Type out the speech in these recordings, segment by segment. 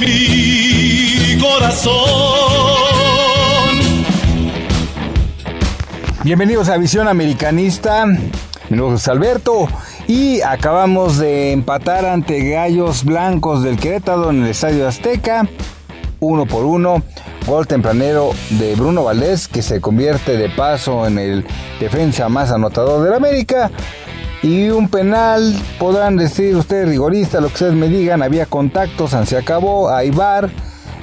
mi corazón. Bienvenidos a Visión Americanista. Mi nombre es Alberto y acabamos de empatar ante Gallos Blancos del Querétaro en el Estadio Azteca, uno por uno. Gol tempranero de Bruno Valdés que se convierte de paso en el defensa más anotador del América. Y un penal, podrán decir ustedes rigoristas, lo que ustedes me digan, había contactos, se acabó, hay bar.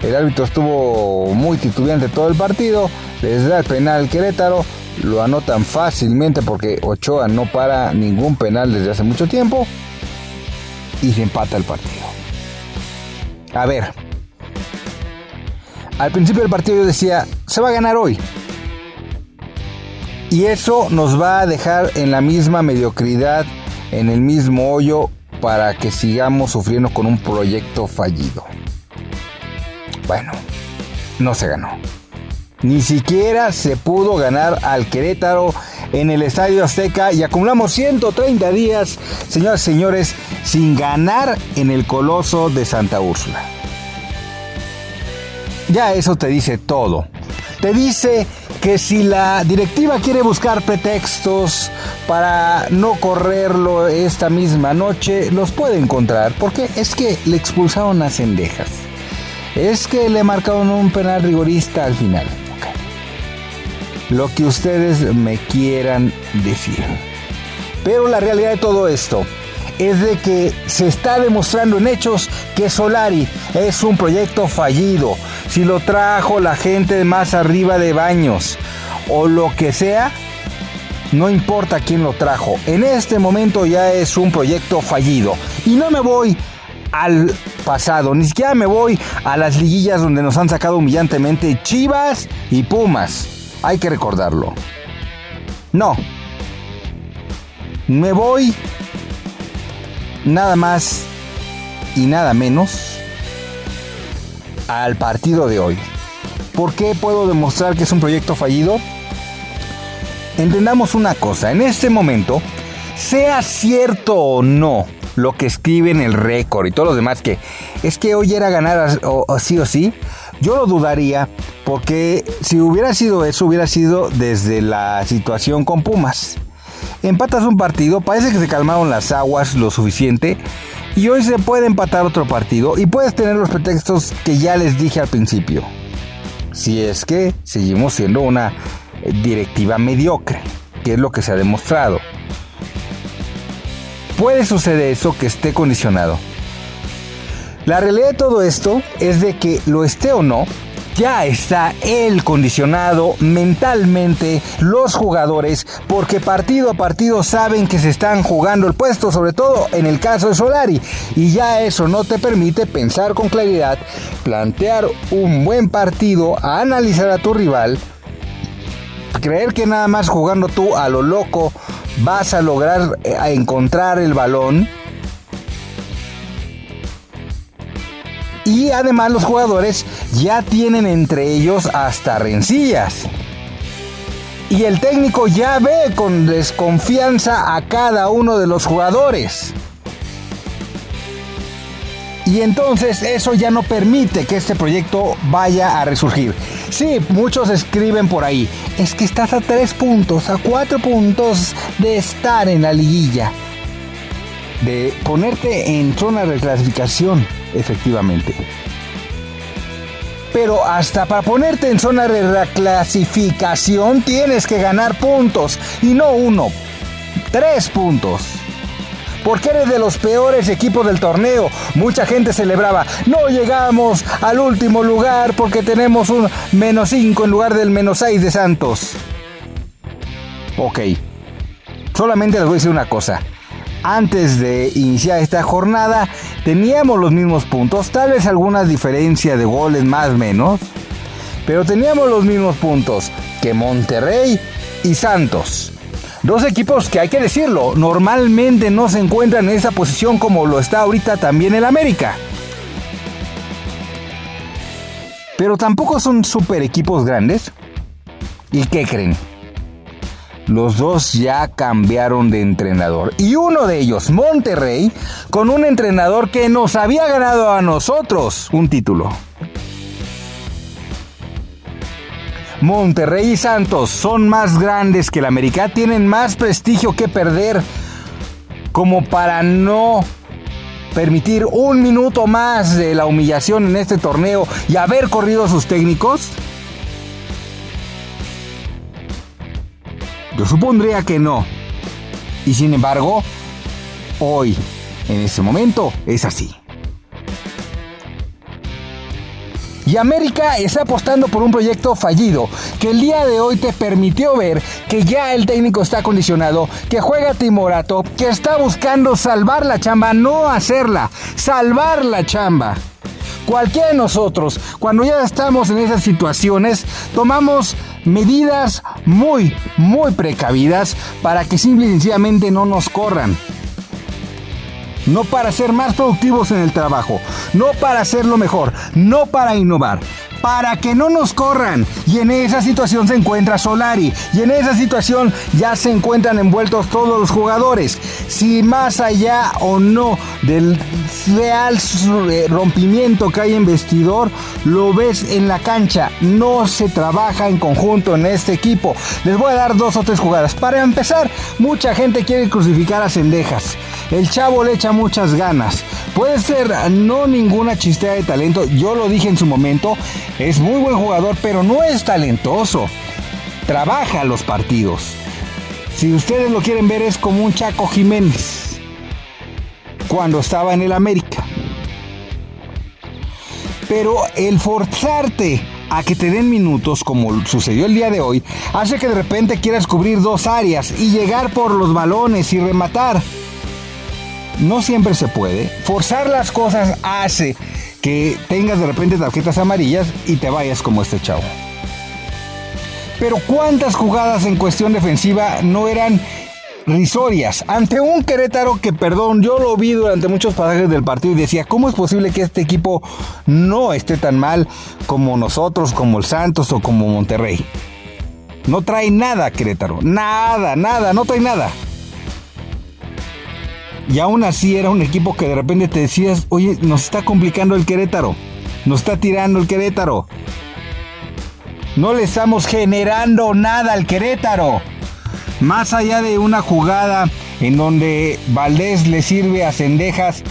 El árbitro estuvo muy titubeante todo el partido. Les da el penal Querétaro, lo anotan fácilmente porque Ochoa no para ningún penal desde hace mucho tiempo. Y se empata el partido. A ver, al principio del partido yo decía, se va a ganar hoy. Y eso nos va a dejar en la misma mediocridad, en el mismo hoyo, para que sigamos sufriendo con un proyecto fallido. Bueno, no se ganó. Ni siquiera se pudo ganar al Querétaro en el Estadio Azteca y acumulamos 130 días, señoras y señores, sin ganar en el Coloso de Santa Úrsula. Ya eso te dice todo. Te dice que si la directiva quiere buscar pretextos para no correrlo esta misma noche, los puede encontrar. Porque es que le expulsaron a Cendejas. Es que le marcaron un penal rigorista al final. Lo que ustedes me quieran decir. Pero la realidad de todo esto es de que se está demostrando en hechos que Solari es un proyecto fallido. Si lo trajo la gente más arriba de baños o lo que sea, no importa quién lo trajo. En este momento ya es un proyecto fallido. Y no me voy al pasado, ni siquiera me voy a las liguillas donde nos han sacado humillantemente Chivas y Pumas. Hay que recordarlo. No. Me voy nada más y nada menos al partido de hoy. ¿Por qué puedo demostrar que es un proyecto fallido? Entendamos una cosa, en este momento, sea cierto o no lo que escribe en el récord y todos los demás, que es que hoy era ganar así o sí, yo lo dudaría porque si hubiera sido eso, hubiera sido desde la situación con Pumas. Empatas un partido, parece que se calmaron las aguas lo suficiente y hoy se puede empatar otro partido y puedes tener los pretextos que ya les dije al principio. Si es que seguimos siendo una directiva mediocre, que es lo que se ha demostrado. Puede suceder eso que esté condicionado. La realidad de todo esto es de que lo esté o no, ya está el condicionado mentalmente los jugadores porque partido a partido saben que se están jugando el puesto, sobre todo en el caso de Solari. Y ya eso no te permite pensar con claridad, plantear un buen partido, analizar a tu rival, creer que nada más jugando tú a lo loco vas a lograr eh, encontrar el balón Y además los jugadores ya tienen entre ellos hasta rencillas. Y el técnico ya ve con desconfianza a cada uno de los jugadores. Y entonces eso ya no permite que este proyecto vaya a resurgir. Sí, muchos escriben por ahí, es que estás a tres puntos, a cuatro puntos de estar en la liguilla. De ponerte en zona de clasificación efectivamente. Pero hasta para ponerte en zona de reclasificación tienes que ganar puntos. Y no uno, tres puntos. Porque eres de los peores equipos del torneo. Mucha gente celebraba. No llegamos al último lugar porque tenemos un menos 5 en lugar del menos 6 de Santos. Ok. Solamente les voy a decir una cosa antes de iniciar esta jornada teníamos los mismos puntos, tal vez algunas diferencias de goles más o menos, pero teníamos los mismos puntos que Monterrey y Santos. Dos equipos que hay que decirlo, normalmente no se encuentran en esa posición como lo está ahorita también el América. Pero tampoco son super equipos grandes. ¿Y qué creen? Los dos ya cambiaron de entrenador. Y uno de ellos, Monterrey, con un entrenador que nos había ganado a nosotros un título. Monterrey y Santos son más grandes que el América, tienen más prestigio que perder como para no permitir un minuto más de la humillación en este torneo y haber corrido a sus técnicos? Yo supondría que no. Y sin embargo, hoy, en este momento, es así. Y América está apostando por un proyecto fallido que el día de hoy te permitió ver que ya el técnico está condicionado, que juega timorato, que está buscando salvar la chamba, no hacerla, salvar la chamba. Cualquiera de nosotros, cuando ya estamos en esas situaciones, tomamos medidas muy, muy precavidas para que simple y sencillamente no nos corran. No para ser más productivos en el trabajo, no para hacerlo mejor, no para innovar, para que no nos corran. Y en esa situación se encuentra Solari. Y en esa situación ya se encuentran envueltos todos los jugadores. Si más allá o no del real rompimiento que hay en vestidor, lo ves en la cancha. No se trabaja en conjunto en este equipo. Les voy a dar dos o tres jugadas. Para empezar, mucha gente quiere crucificar a Cendejas. El chavo le echa muchas ganas. Puede ser no ninguna chistea de talento, yo lo dije en su momento, es muy buen jugador, pero no es talentoso. Trabaja los partidos. Si ustedes lo quieren ver, es como un Chaco Jiménez cuando estaba en el América. Pero el forzarte a que te den minutos, como sucedió el día de hoy, hace que de repente quieras cubrir dos áreas y llegar por los balones y rematar no siempre se puede. Forzar las cosas hace que tengas de repente tarjetas amarillas y te vayas como este chavo. Pero cuántas jugadas en cuestión defensiva no eran risorias ante un Querétaro que, perdón, yo lo vi durante muchos pasajes del partido y decía, ¿cómo es posible que este equipo no esté tan mal como nosotros, como el Santos o como Monterrey? No trae nada Querétaro, nada, nada, no trae nada. Y aún así era un equipo que de repente te decías, oye, nos está complicando el Querétaro. Nos está tirando el Querétaro. No le estamos generando nada al Querétaro. Más allá de una jugada en donde Valdés le sirve a Cendejas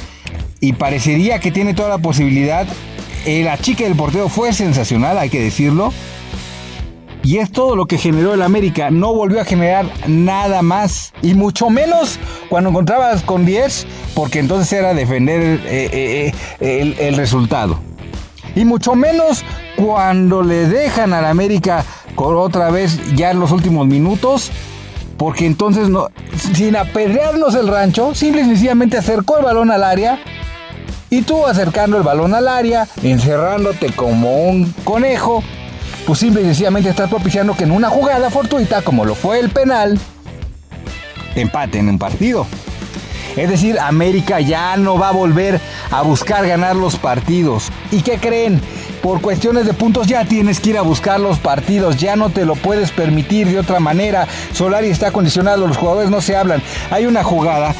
y parecería que tiene toda la posibilidad, la chica del portero fue sensacional, hay que decirlo. Y es todo lo que generó el América. No volvió a generar nada más. Y mucho menos cuando encontrabas con 10, porque entonces era defender eh, eh, eh, el, resultado. Y mucho menos cuando le dejan al América otra vez ya en los últimos minutos. Porque entonces, no, sin apedrearnos el rancho, simple y sencillamente acercó el balón al área. Y tú acercando el balón al área, encerrándote como un conejo, pues simple y sencillamente estás propiciando que en una jugada fortuita, como lo fue el penal, empate en un partido. Es decir, América ya no va a volver a buscar ganar los partidos. ¿Y qué creen? Por cuestiones de puntos ya tienes que ir a buscar los partidos, ya no te lo puedes permitir de otra manera. Solari está condicionado, los jugadores no se hablan. Hay una jugada.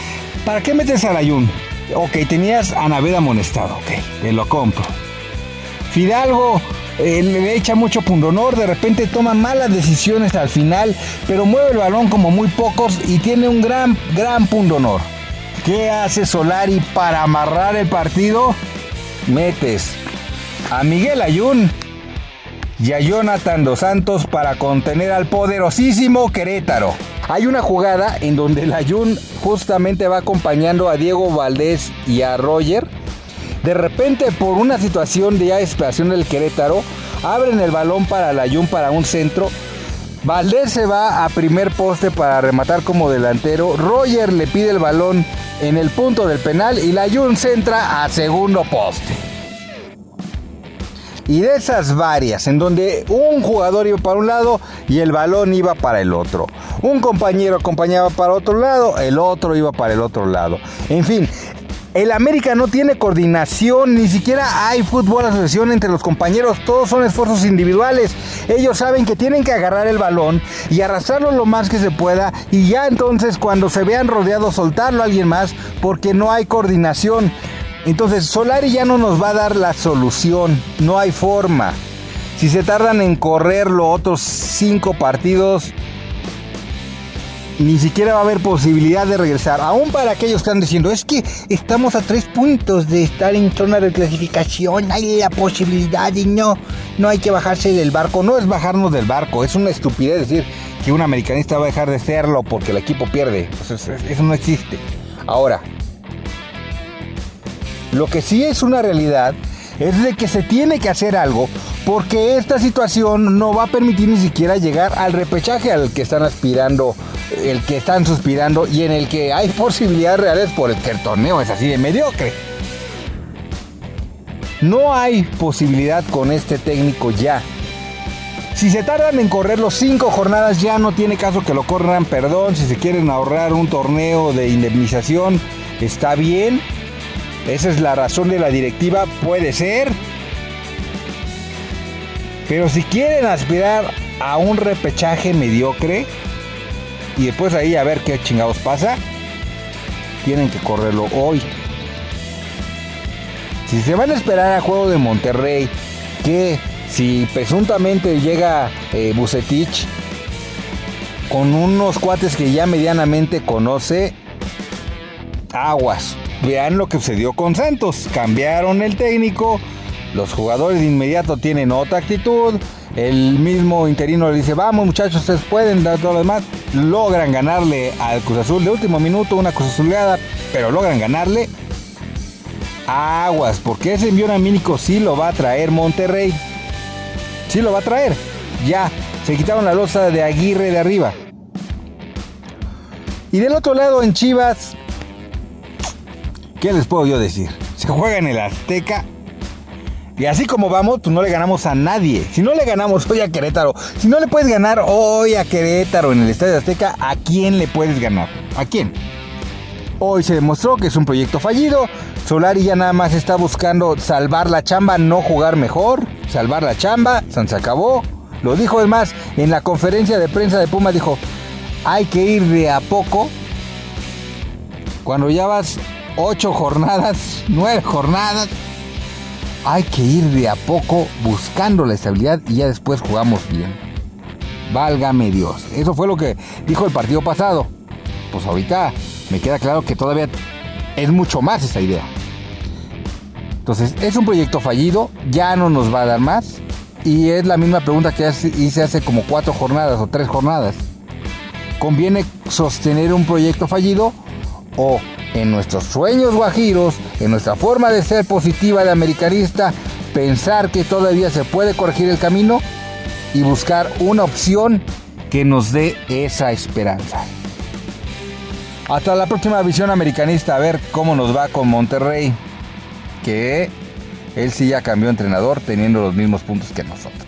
¿Para qué metes a Ayun? Ok, tenías a Naveda amonestado, ok, te lo compro. Fidalgo le echa mucho pundonor, de repente toma malas decisiones al final, pero mueve el balón como muy pocos y tiene un gran, gran pundonor. ¿Qué hace Solari para amarrar el partido? Metes a Miguel Ayun y a Jonathan Dos Santos para contener al poderosísimo Querétaro. Hay una jugada en donde el Ayun justamente va acompañando a Diego Valdés y a Roger de repente, por una situación de ya desesperación del Querétaro, abren el balón para la Jun para un centro. Valdés se va a primer poste para rematar como delantero. Roger le pide el balón en el punto del penal y la Jun centra a segundo poste. Y de esas varias, en donde un jugador iba para un lado y el balón iba para el otro. Un compañero acompañaba para otro lado, el otro iba para el otro lado. En fin, El América no tiene coordinación, ni siquiera hay fútbol asociación entre los compañeros, todos son esfuerzos individuales. Ellos saben que tienen que agarrar el balón y arrastrarlo lo más que se pueda y ya entonces cuando se vean rodeados soltarlo a alguien más porque no hay coordinación. Entonces Solari ya no nos va a dar la solución, no hay forma. Si se tardan en correrlo otros cinco partidos, ni siquiera va a haber posibilidad de regresar. Aún para aquellos que están diciendo, es que estamos a tres puntos de estar en zona de clasificación, hay la posibilidad y no, no hay que bajarse del barco. No es bajarnos del barco, es una estupidez decir que un americanista va a dejar de serlo porque el equipo pierde. eso no existe. Ahora, lo que sí es una realidad es de que se tiene que hacer algo porque esta situación no va a permitir ni siquiera llegar al repechaje al que están aspirando, el que están suspirando y en el que hay posibilidades reales por el que el torneo es así de mediocre. No hay posibilidad con este técnico ya. Si se tardan en correr los cinco jornadas ya no tiene caso que lo corran, perdón, si se quieren ahorrar un torneo de indemnización, está bien. Esa es la razón de la directiva, puede ser. Pero si quieren aspirar a un repechaje mediocre y después ahí a ver qué chingados pasa, tienen que correrlo hoy. Si se van a esperar a juego de Monterrey, que si presuntamente llega eh, Bucetich con unos cuates que ya medianamente conoce, aguas. Vean lo que sucedió con Santos. Cambiaron el técnico los jugadores de inmediato tienen otra actitud. El mismo interino le dice, vamos muchachos, ustedes pueden dar todo lo demás. Logran ganarle al Cruz Azul de último minuto, una Cruz Azulada, pero logran ganarle. Aguas, porque ese envío amínico sí lo va a traer Monterrey. Sí lo va a traer. Ya, se quitaron la losa de Aguirre de arriba. Y del otro lado en Chivas, ¿qué les puedo yo decir? Se juega en el Azteca y así como vamos, pues no le ganamos a nadie. Si no le ganamos hoy a Querétaro, si no le puedes ganar hoy a Querétaro en el Estadio Azteca, ¿a quién le puedes ganar? ¿A quién? Hoy se demostró que es un proyecto fallido. Solari ya nada más está buscando salvar la chamba, no jugar mejor. Salvar la chamba, se acabó. Lo dijo además en la conferencia de prensa de Puma, dijo, hay que ir de a poco. Cuando ya vas ocho jornadas, nueve jornadas, hay que ir de a poco buscando la estabilidad y ya después jugamos bien. Válgame Dios. Eso fue lo que dijo el partido pasado. Pues ahorita me queda claro que todavía es mucho más esa idea. Entonces, es un proyecto fallido, ya no nos va a dar más. Y es la misma pregunta que hice hace como cuatro jornadas o tres jornadas. ¿Conviene sostener un proyecto fallido o en nuestros sueños guajiros, en nuestra forma de ser positiva de americanista, pensar que todavía se puede corregir el camino y buscar una opción que nos dé esa esperanza. Hasta la próxima visión americanista, a ver cómo nos va con Monterrey, que él sí ya cambió entrenador teniendo los mismos puntos que nosotros.